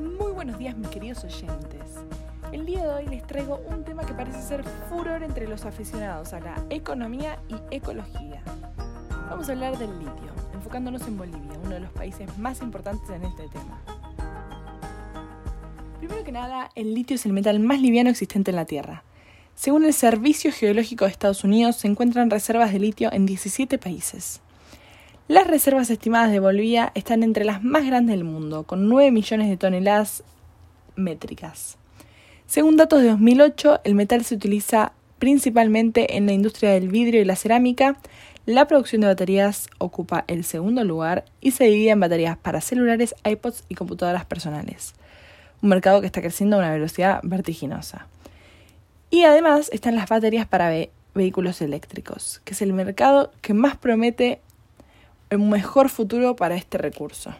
Muy buenos días mis queridos oyentes. El día de hoy les traigo un tema que parece ser furor entre los aficionados a la economía y ecología. Vamos a hablar del litio, enfocándonos en Bolivia, uno de los países más importantes en este tema. Primero que nada, el litio es el metal más liviano existente en la Tierra. Según el Servicio Geológico de Estados Unidos, se encuentran reservas de litio en 17 países. Las reservas estimadas de Bolivia están entre las más grandes del mundo, con 9 millones de toneladas métricas. Según datos de 2008, el metal se utiliza principalmente en la industria del vidrio y la cerámica. La producción de baterías ocupa el segundo lugar y se divide en baterías para celulares, iPods y computadoras personales. Un mercado que está creciendo a una velocidad vertiginosa. Y además están las baterías para vehículos eléctricos, que es el mercado que más promete un mejor futuro para este recurso.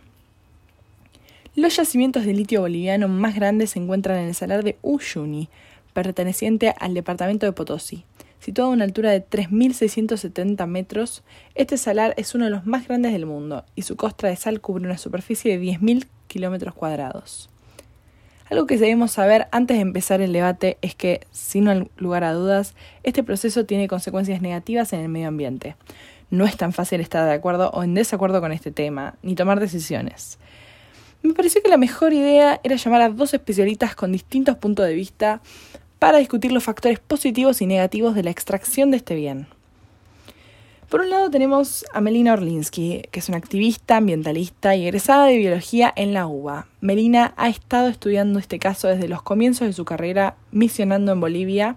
Los yacimientos de litio boliviano más grandes se encuentran en el salar de Uyuni, perteneciente al departamento de Potosí. Situado a una altura de 3.670 metros, este salar es uno de los más grandes del mundo y su costra de sal cubre una superficie de 10.000 kilómetros cuadrados. Algo que debemos saber antes de empezar el debate es que, sin lugar a dudas, este proceso tiene consecuencias negativas en el medio ambiente no es tan fácil estar de acuerdo o en desacuerdo con este tema, ni tomar decisiones. Me pareció que la mejor idea era llamar a dos especialistas con distintos puntos de vista para discutir los factores positivos y negativos de la extracción de este bien. Por un lado tenemos a Melina Orlinsky, que es una activista ambientalista y egresada de biología en la UBA. Melina ha estado estudiando este caso desde los comienzos de su carrera misionando en Bolivia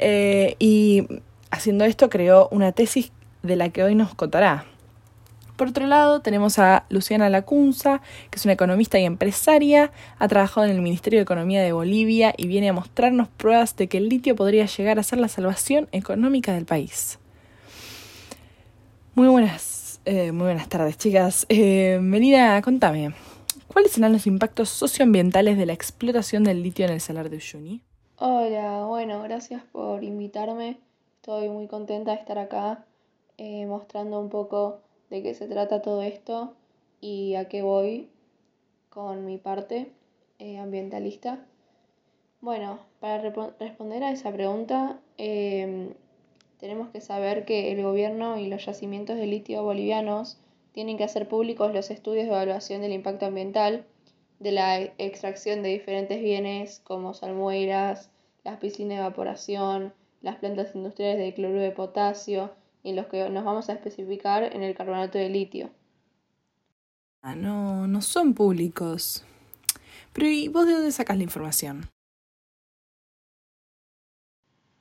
eh, y haciendo esto creó una tesis de la que hoy nos contará. Por otro lado, tenemos a Luciana Lacunza, que es una economista y empresaria, ha trabajado en el Ministerio de Economía de Bolivia y viene a mostrarnos pruebas de que el litio podría llegar a ser la salvación económica del país. Muy buenas, eh, muy buenas tardes, chicas. Eh, Melina, contame, ¿cuáles serán los impactos socioambientales de la explotación del litio en el salar de Uyuni? Hola, bueno, gracias por invitarme. Estoy muy contenta de estar acá eh, mostrando un poco de qué se trata todo esto y a qué voy con mi parte eh, ambientalista. Bueno, para responder a esa pregunta, em, tenemos que saber que el gobierno y los yacimientos de litio bolivianos tienen que hacer públicos los estudios de evaluación del impacto ambiental de la extracción de diferentes bienes como salmueras, las piscinas de evaporación, las plantas industriales de cloruro de potasio, y los que nos vamos a especificar en el carbonato de litio. Ah, no, no son públicos. Pero ¿y vos de dónde sacas la información?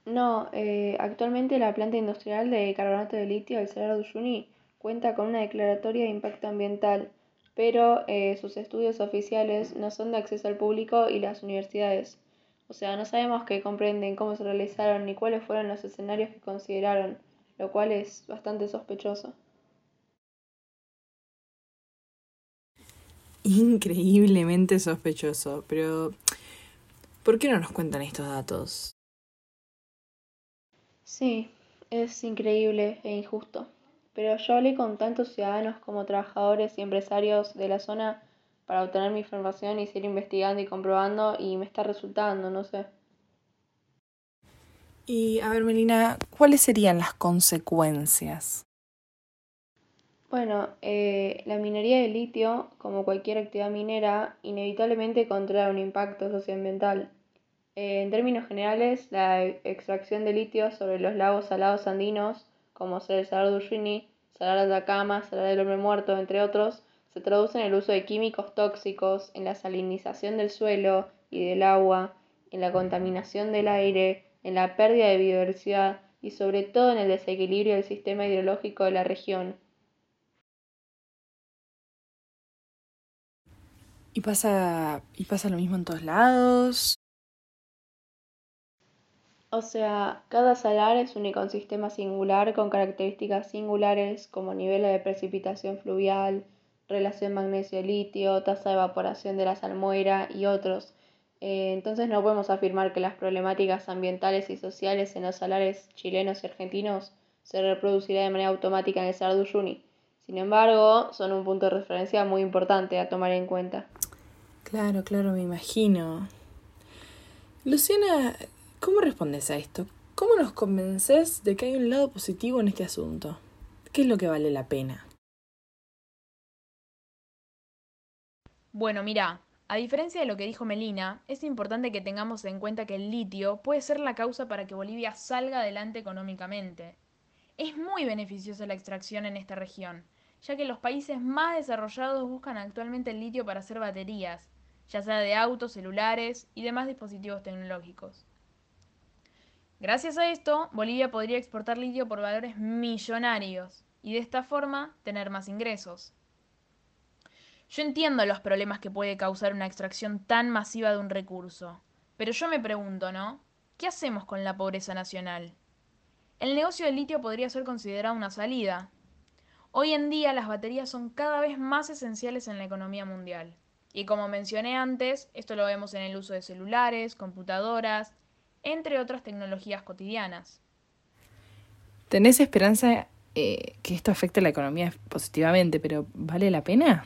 No, eh, actualmente la planta industrial de carbonato de litio del Salar de Uyuni cuenta con una declaratoria de impacto ambiental, pero eh, sus estudios oficiales no son de acceso al público y las universidades. O sea, no sabemos qué comprenden, cómo se realizaron ni cuáles fueron los escenarios que consideraron lo cual es bastante sospechoso. Increíblemente sospechoso, pero ¿por qué no nos cuentan estos datos? Sí, es increíble e injusto, pero yo hablé con tantos ciudadanos como trabajadores y empresarios de la zona para obtener mi información y seguir investigando y comprobando y me está resultando, no sé. Y a ver, Melina, ¿cuáles serían las consecuencias? Bueno, eh, la minería de litio, como cualquier actividad minera, inevitablemente contrae un impacto socioambiental. Eh, en términos generales, la extracción de litio sobre los lagos salados andinos, como ser el Salar de Uyuni, Salar de Atacama, Salar del Hombre Muerto, entre otros, se traduce en el uso de químicos tóxicos, en la salinización del suelo y del agua, en la contaminación del aire, en la pérdida de biodiversidad y sobre todo en el desequilibrio del sistema hidrológico de la región. ¿Y pasa, ¿Y pasa lo mismo en todos lados? O sea, cada salar es un ecosistema singular con características singulares como nivel de precipitación fluvial, relación magnesio-litio, tasa de evaporación de la salmuera y otros, eh, entonces no podemos afirmar que las problemáticas ambientales y sociales en los salares chilenos y argentinos se reproducirán de manera automática en el Salar de Uyuni. Sin embargo, son un punto de referencia muy importante a tomar en cuenta. Claro, claro, me imagino. Luciana, ¿cómo respondes a esto? ¿Cómo nos convences de que hay un lado positivo en este asunto? ¿Qué es lo que vale la pena? Bueno, mira, a diferencia de lo que dijo Melina, es importante que tengamos en cuenta que el litio puede ser la causa para que Bolivia salga adelante económicamente. Es muy beneficiosa la extracción en esta región, ya que los países más desarrollados buscan actualmente el litio para hacer baterías, ya sea de autos, celulares y demás dispositivos tecnológicos. Gracias a esto, Bolivia podría exportar litio por valores millonarios y de esta forma tener más ingresos. Yo entiendo los problemas que puede causar una extracción tan masiva de un recurso, pero yo me pregunto, ¿no? ¿Qué hacemos con la pobreza nacional? El negocio del litio podría ser considerado una salida. Hoy en día las baterías son cada vez más esenciales en la economía mundial. Y como mencioné antes, esto lo vemos en el uso de celulares, computadoras, entre otras tecnologías cotidianas. ¿Tenés esperanza eh, que esto afecte a la economía positivamente, pero ¿vale la pena?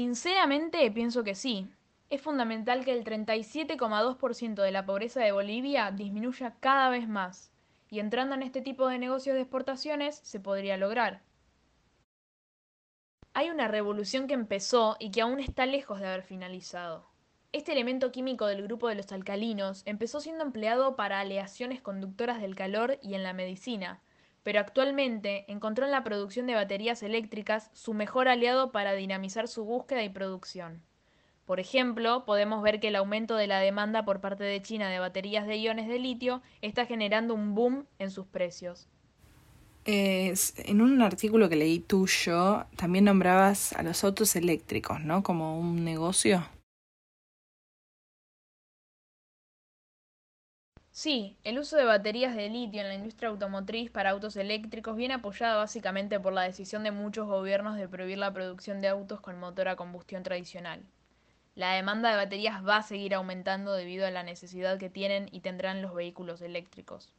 Sinceramente pienso que sí. Es fundamental que el 37,2% de la pobreza de Bolivia disminuya cada vez más, y entrando en este tipo de negocios de exportaciones se podría lograr. Hay una revolución que empezó y que aún está lejos de haber finalizado. Este elemento químico del grupo de los alcalinos empezó siendo empleado para aleaciones conductoras del calor y en la medicina, pero actualmente encontró en la producción de baterías eléctricas su mejor aliado para dinamizar su búsqueda y producción. Por ejemplo, podemos ver que el aumento de la demanda por parte de China de baterías de iones de litio está generando un boom en sus precios. en un artículo que leí tuyo, también nombrabas a los autos eléctricos, ¿no? Como un negocio. Sí, el uso de baterías de litio en la industria automotriz para autos eléctricos viene apoyado básicamente por la decisión de muchos gobiernos de prohibir la producción de autos con motor a combustión tradicional. La demanda de baterías va a seguir aumentando debido a la necesidad que tienen y tendrán los vehículos eléctricos.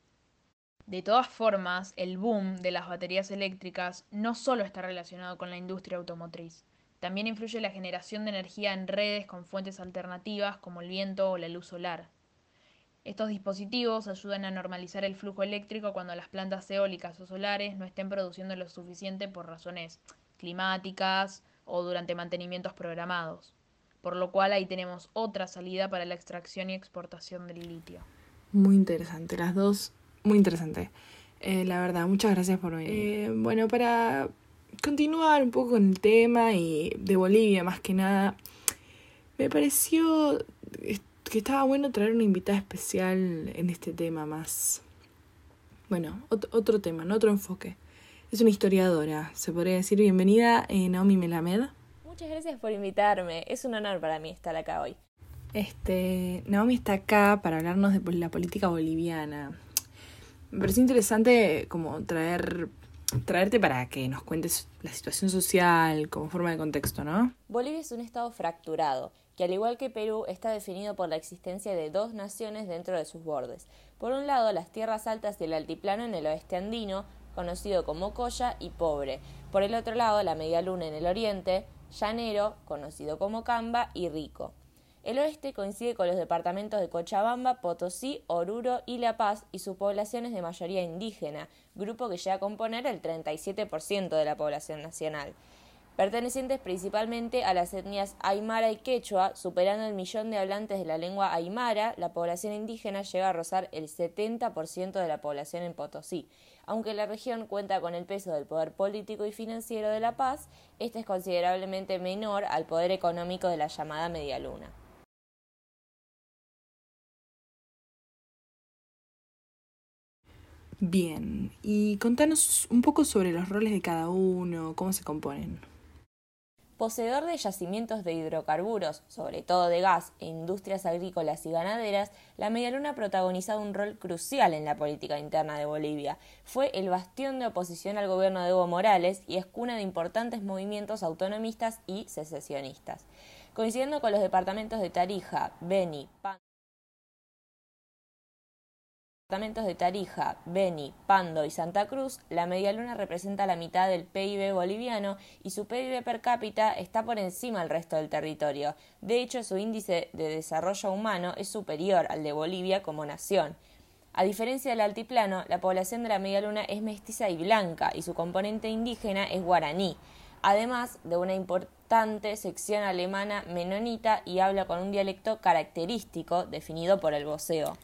De todas formas, el boom de las baterías eléctricas no solo está relacionado con la industria automotriz, también influye la generación de energía en redes con fuentes alternativas como el viento o la luz solar. Estos dispositivos ayudan a normalizar el flujo eléctrico cuando las plantas eólicas o solares no estén produciendo lo suficiente por razones climáticas o durante mantenimientos programados. Por lo cual ahí tenemos otra salida para la extracción y exportación del litio. Muy interesante, las dos, muy interesante. Eh, la verdad, muchas gracias por venir. Eh, bueno, para continuar un poco con el tema y de Bolivia más que nada, me pareció que estaba bueno traer una invitada especial en este tema más. Bueno, otro, tema, ¿no? otro enfoque. Es una historiadora, se podría decir. Bienvenida, eh, Naomi Melamed. Muchas gracias por invitarme. Es un honor para mí estar acá hoy. Este, Naomi está acá para hablarnos de la política boliviana. Me pareció interesante como traer traerte para que nos cuentes la situación social como forma de contexto, ¿no? Bolivia es un estado fracturado que al igual que Perú está definido por la existencia de dos naciones dentro de sus bordes. Por un lado, las tierras altas y el altiplano en el oeste andino, conocido como Colla y Pobre. Por el otro lado, la media luna en el oriente, Llanero, conocido como Camba, y Rico. El oeste coincide con los departamentos de Cochabamba, Potosí, Oruro y La Paz y sus poblaciones de mayoría indígena, grupo que llega a componer el 37% de la población nacional pertenecientes principalmente a las etnias aymara y quechua, superando el millón de hablantes de la lengua aymara, la población indígena llega a rozar el 70% de la población en Potosí. Aunque la región cuenta con el peso del poder político y financiero de La Paz, este es considerablemente menor al poder económico de la llamada Media Luna. Bien, y contanos un poco sobre los roles de cada uno, cómo se componen. Poseedor de yacimientos de hidrocarburos, sobre todo de gas, e industrias agrícolas y ganaderas, la Medialuna ha protagonizado un rol crucial en la política interna de Bolivia. Fue el bastión de oposición al gobierno de Evo Morales y es cuna de importantes movimientos autonomistas y secesionistas. Coincidiendo con los departamentos de Tarija, Beni, Pan departamentos de Tarija, Beni, Pando y Santa Cruz, la medialuna representa la mitad del PIB boliviano y su PIB per cápita está por encima del resto del territorio. De hecho, su índice de desarrollo humano es superior al de Bolivia como nación. A diferencia del altiplano, la población de la medialuna es mestiza y blanca y su componente indígena es guaraní, además de una importante sección alemana menonita y habla con un dialecto característico definido por el voceo.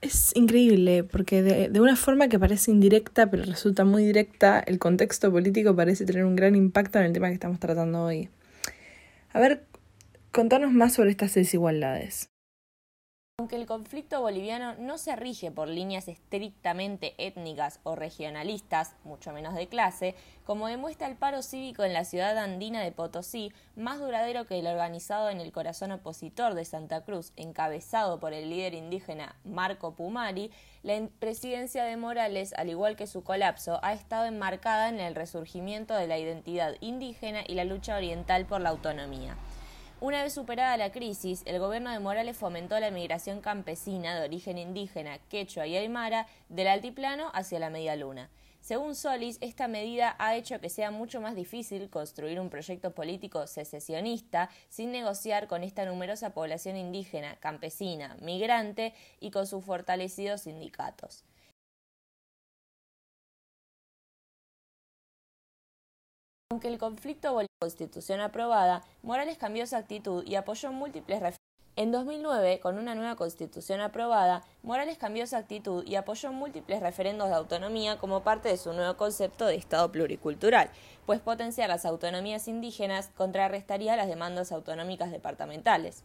Es increíble, porque de, de, una forma que parece indirecta, pero resulta muy directa, el contexto político parece tener un gran impacto en el tema que estamos tratando hoy. A ver, contanos más sobre estas desigualdades. Aunque el conflicto boliviano no se rige por líneas estrictamente étnicas o regionalistas, mucho menos de clase, como demuestra el paro cívico en la ciudad andina de Potosí, más duradero que el organizado en el corazón opositor de Santa Cruz, encabezado por el líder indígena Marco Pumari, la presidencia de Morales, al igual que su colapso, ha estado enmarcada en el resurgimiento de la identidad indígena y la lucha oriental por la autonomía. Una vez superada la crisis, el gobierno de Morales fomentó la migración campesina de origen indígena, quechua y aymara del altiplano hacia la media luna. Según Solis, esta medida ha hecho que sea mucho más difícil construir un proyecto político secesionista sin negociar con esta numerosa población indígena, campesina, migrante y con sus fortalecidos sindicatos. Aunque el conflicto volvió a la constitución aprobada, Morales cambió su actitud y apoyó múltiples. En 2009, con una nueva constitución aprobada, Morales cambió su actitud y apoyó múltiples referendos de autonomía como parte de su nuevo concepto de Estado pluricultural, pues potenciar las autonomías indígenas contrarrestaría las demandas autonómicas departamentales.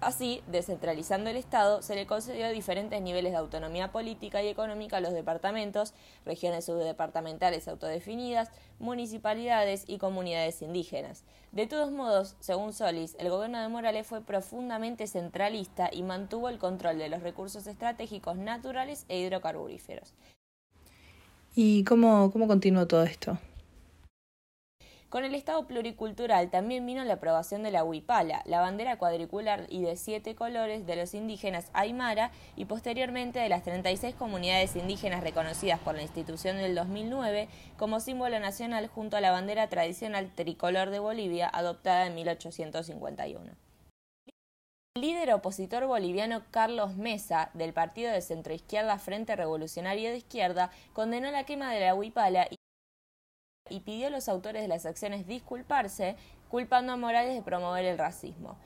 Así, descentralizando el Estado, se le concedió diferentes niveles de autonomía política y económica a los departamentos, regiones subdepartamentales autodefinidas, municipalidades y comunidades indígenas. De todos modos, según Solis, el gobierno de Morales fue profundamente centralista y mantuvo el control de los recursos estratégicos naturales e hidrocarburíferos. ¿Y cómo, cómo continuó todo esto? Con el Estado pluricultural también vino la aprobación de la huipala, la bandera cuadricular y de siete colores de los indígenas Aymara y posteriormente de las 36 comunidades indígenas reconocidas por la institución del 2009 como símbolo nacional junto a la bandera tradicional tricolor de Bolivia adoptada en 1851. El líder opositor boliviano Carlos Mesa, del partido de centroizquierda Frente Revolucionario de Izquierda, condenó la quema de la huipala y pidió a los autores de las acciones disculparse, culpando a Morales de promover el racismo.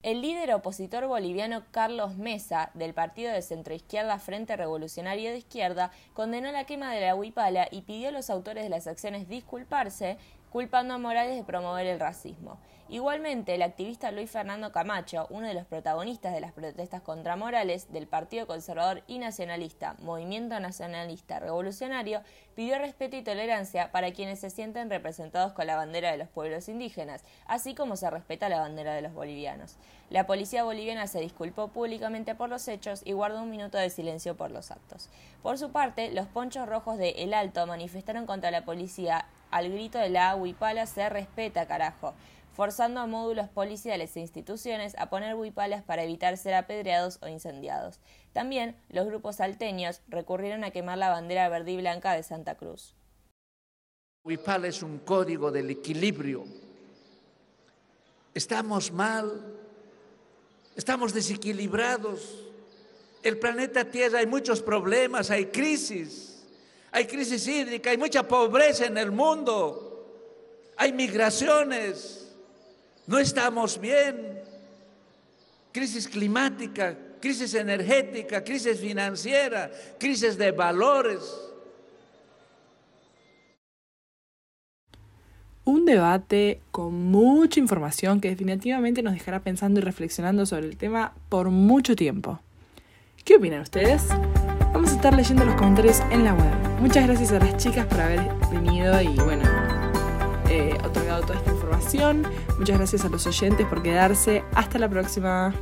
El líder opositor boliviano Carlos Mesa, del partido de centroizquierda Frente Revolucionario de Izquierda, condenó la quema de la huipala y pidió a los autores de las acciones disculparse, culpando a Morales de promover el racismo. Igualmente, el activista Luis Fernando Camacho, uno de los protagonistas de las protestas contra Morales del Partido Conservador y Nacionalista, Movimiento Nacionalista Revolucionario, pidió respeto y tolerancia para quienes se sienten representados con la bandera de los pueblos indígenas, así como se respeta la bandera de los bolivianos. La policía boliviana se disculpó públicamente por los hechos y guardó un minuto de silencio por los actos. Por su parte, los ponchos rojos de El Alto manifestaron contra la policía al grito de la huipala se respeta, carajo, forzando a módulos policiales e instituciones a poner huipalas para evitar ser apedreados o incendiados. También los grupos salteños recurrieron a quemar la bandera verde y blanca de Santa Cruz. Huipala es un código del equilibrio. Estamos mal, estamos desequilibrados. El planeta Tierra hay muchos problemas, hay crisis hay crisis hídrica, hay mucha pobreza en el mundo, hay migraciones, no estamos bien, crisis climática, crisis energética, crisis financiera, crisis de valores. Un debate con mucha información que definitivamente nos dejará pensando y reflexionando sobre el tema por mucho tiempo. ¿Qué opinan ustedes? Vamos a estar leyendo los comentarios en la web. Muchas gracias a las chicas por haber venido y bueno, eh, otorgado toda esta información. Muchas gracias a los oyentes por quedarse. Hasta la próxima.